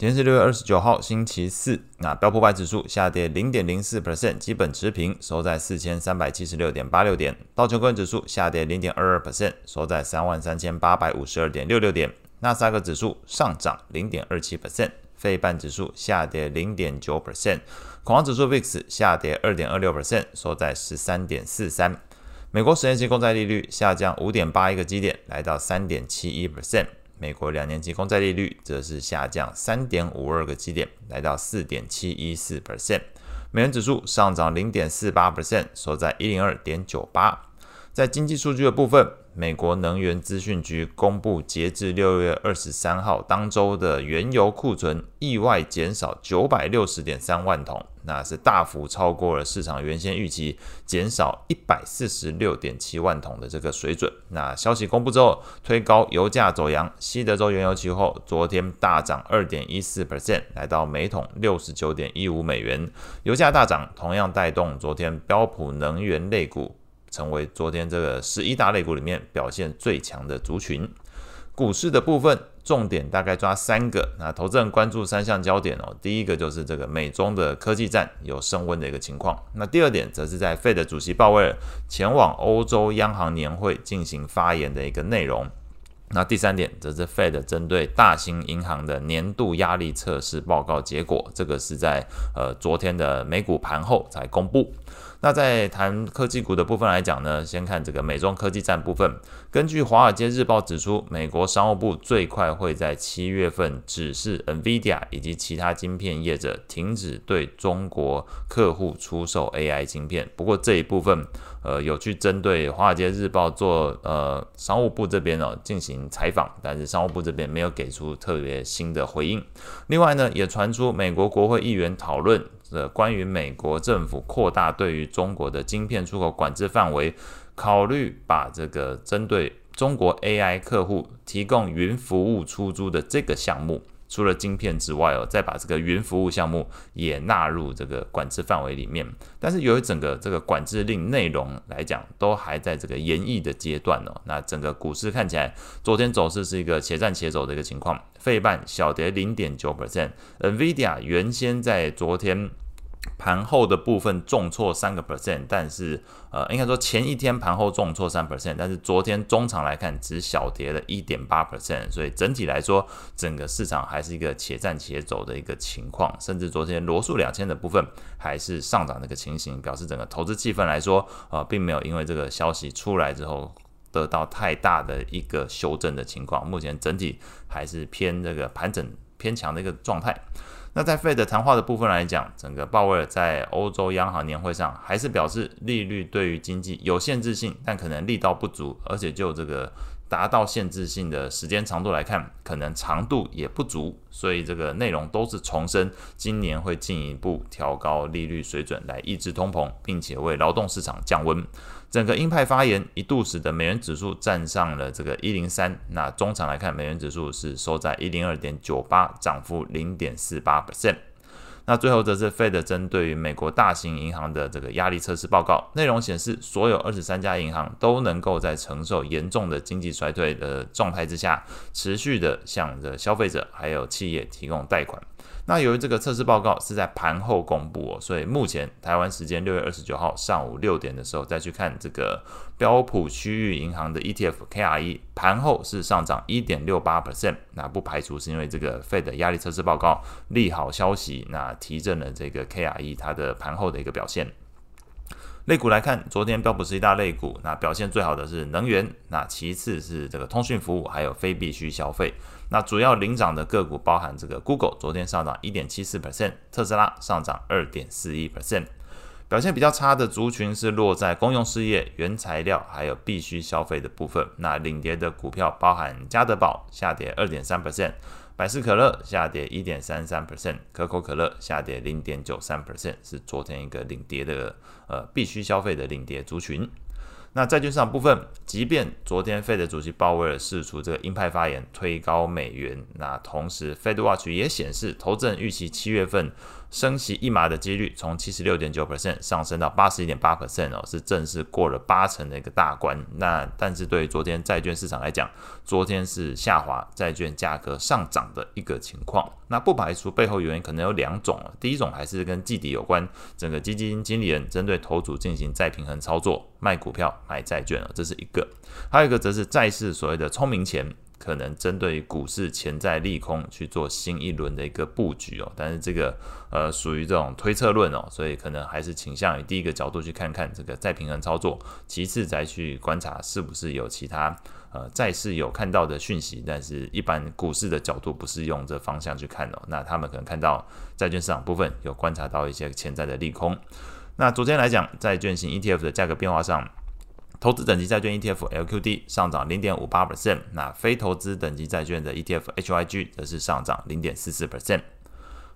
今天是六月二十九号，星期四。那标普百指数下跌零点零四 percent，基本持平，收在四千三百七十六点八六点。道琼工业指数下跌零点二二 percent，收在三万三千八百五十二点六六点。纳斯达克指数上涨零点二七 percent，费半指数下跌零点九 percent，恐慌指数 VIX 下跌二点二六 percent，收在十三点四三。美国十年期公债利率下降五点八一个基点，来到三点七一 percent。美国两年期公债利率则是下降三点五二个基点，来到四点七一四 percent。美元指数上涨零点四八 percent，收在一零二点九八。在经济数据的部分，美国能源资讯局公布，截至六月二十三号当周的原油库存意外减少九百六十点三万桶，那是大幅超过了市场原先预期减少一百四十六点七万桶的这个水准。那消息公布之后，推高油价走扬，西德州原油期货昨天大涨二点一四 percent，来到每桶六十九点一五美元。油价大涨，同样带动昨天标普能源类股。成为昨天这个十一大类股里面表现最强的族群。股市的部分重点大概抓三个，那投资人关注三项焦点哦。第一个就是这个美中的科技战有升温的一个情况。那第二点则是在 Fed 主席鲍威尔前往欧洲央行年会进行发言的一个内容。那第三点则是 Fed 针对大型银行的年度压力测试报告结果，这个是在呃昨天的美股盘后才公布。那在谈科技股的部分来讲呢，先看这个美中科技战部分。根据《华尔街日报》指出，美国商务部最快会在七月份指示 NVIDIA 以及其他晶片业者停止对中国客户出售 AI 晶片。不过这一部分，呃，有去针对《华尔街日报》做呃商务部这边哦进行采访，但是商务部这边没有给出特别新的回应。另外呢，也传出美国国会议员讨论。呃关于美国政府扩大对于中国的晶片出口管制范围，考虑把这个针对中国 AI 客户提供云服务出租的这个项目，除了晶片之外哦，再把这个云服务项目也纳入这个管制范围里面。但是由于整个这个管制令内容来讲，都还在这个研议的阶段哦。那整个股市看起来，昨天走势是一个且战且走的一个情况。费半小跌零点九 percent，NVIDIA 原先在昨天。盘后的部分重挫三个 percent，但是呃，应该说前一天盘后重挫三 percent，但是昨天中场来看只小跌了一点八 percent，所以整体来说，整个市场还是一个且战且走的一个情况，甚至昨天罗素两千的部分还是上涨的一个情形，表示整个投资气氛来说，呃，并没有因为这个消息出来之后得到太大的一个修正的情况，目前整体还是偏这个盘整偏强的一个状态。那在费的谈话的部分来讲，整个鲍威尔在欧洲央行年会上还是表示，利率对于经济有限制性，但可能力道不足，而且就这个达到限制性的时间长度来看，可能长度也不足，所以这个内容都是重申，今年会进一步调高利率水准来抑制通膨，并且为劳动市场降温。整个鹰派发言一度使得美元指数站上了这个一零三，那中场来看，美元指数是收在一零二点九八，涨幅零点四八 percent。那最后则是 Fed 针对于美国大型银行的这个压力测试报告，内容显示，所有二十三家银行都能够在承受严重的经济衰退的状态之下，持续的向着消费者还有企业提供贷款。那由于这个测试报告是在盘后公布哦，所以目前台湾时间六月二十九号上午六点的时候再去看这个标普区域银行的 ETF KRE 盘后是上涨一点六八 percent，那不排除是因为这个 Fed 压力测试报告利好消息，那提振了这个 KRE 它的盘后的一个表现。类股来看，昨天标普十一大类股，那表现最好的是能源，那其次是这个通讯服务，还有非必需消费。那主要领涨的个股包含这个 Google，昨天上涨一点七四 percent，特斯拉上涨二点四一 percent。表现比较差的族群是落在公用事业、原材料还有必需消费的部分。那领跌的股票包含加德宝下跌二点三 percent。百事可乐下跌一点三三 percent，可口可乐下跌零点九三 percent，是昨天一个领跌的呃必须消费的领跌族群。那债券市场部分，即便昨天 Fed 主席鲍威尔释出这个鹰派发言，推高美元，那同时 Fed Watch 也显示，投资人预期七月份升息一码的几率从七十六点九 percent 上升到八十一点八 percent 哦，是正式过了八成的一个大关。那但是对于昨天债券市场来讲，昨天是下滑，债券价格上涨的一个情况。那不排除背后原因可能有两种，第一种还是跟季底有关，整个基金经理人针对头组进行再平衡操作，卖股票买债券了，这是一个。还有一个则是债市所谓的聪明钱。可能针对股市潜在利空去做新一轮的一个布局哦，但是这个呃属于这种推测论哦，所以可能还是倾向于第一个角度去看看这个再平衡操作，其次再去观察是不是有其他呃债市有看到的讯息，但是一般股市的角度不是用这方向去看哦，那他们可能看到债券市场部分有观察到一些潜在的利空。那昨天来讲，债券型 ETF 的价格变化上。投资等级债券 ETF LQD 上涨零点五八 percent，那非投资等级债券的 ETF HYG 则是上涨零点四四 percent。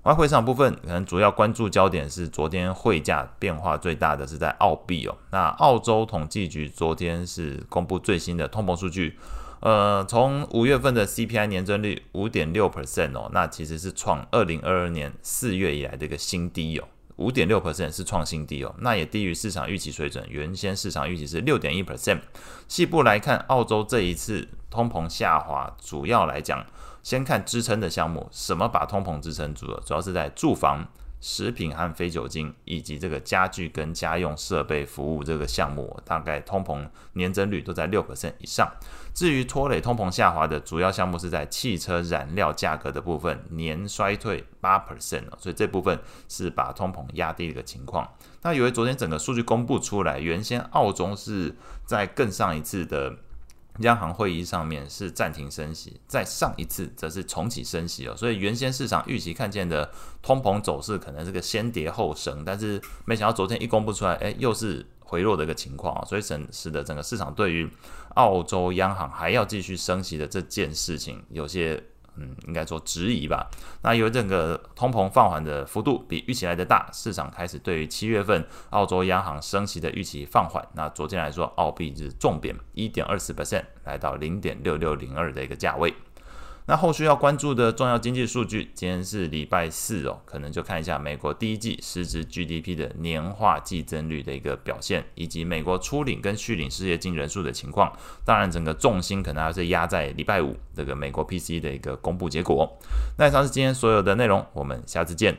外汇市场部分，可能主要关注焦点是昨天汇价变化最大的是在澳币哦。那澳洲统计局昨天是公布最新的通膨数据，呃，从五月份的 CPI 年增率五点六 percent 哦，那其实是创二零二二年四月以来的一个新低哦。五点六 percent 是创新低哦，那也低于市场预期水准。原先市场预期是六点一 percent。细部来看，澳洲这一次通膨下滑，主要来讲，先看支撑的项目，什么把通膨支撑住了？主要是在住房。食品和非酒精，以及这个家具跟家用设备服务这个项目，大概通膨年增率都在六百分以上。至于拖累通膨下滑的主要项目是在汽车燃料价格的部分，年衰退八 percent，所以这部分是把通膨压低的一个情况。那由于昨天整个数据公布出来，原先澳洲是在更上一次的。央行会议上面是暂停升息，在上一次则是重启升息哦，所以原先市场预期看见的通膨走势可能是个先跌后升，但是没想到昨天一公布出来，哎，又是回落的一个情况啊，所以整使得整个市场对于澳洲央行还要继续升息的这件事情有些。嗯，应该说质疑吧。那由于整个通膨放缓的幅度比预期来的大，市场开始对于七月份澳洲央行升息的预期放缓。那昨天来说，澳币是重贬一点二四 percent，来到零点六六零二的一个价位。那后续要关注的重要经济数据，今天是礼拜四哦，可能就看一下美国第一季实质 GDP 的年化季增率的一个表现，以及美国初领跟续领失业金人数的情况。当然，整个重心可能还是压在礼拜五这个美国 PC 的一个公布结果。那以上是今天所有的内容，我们下次见。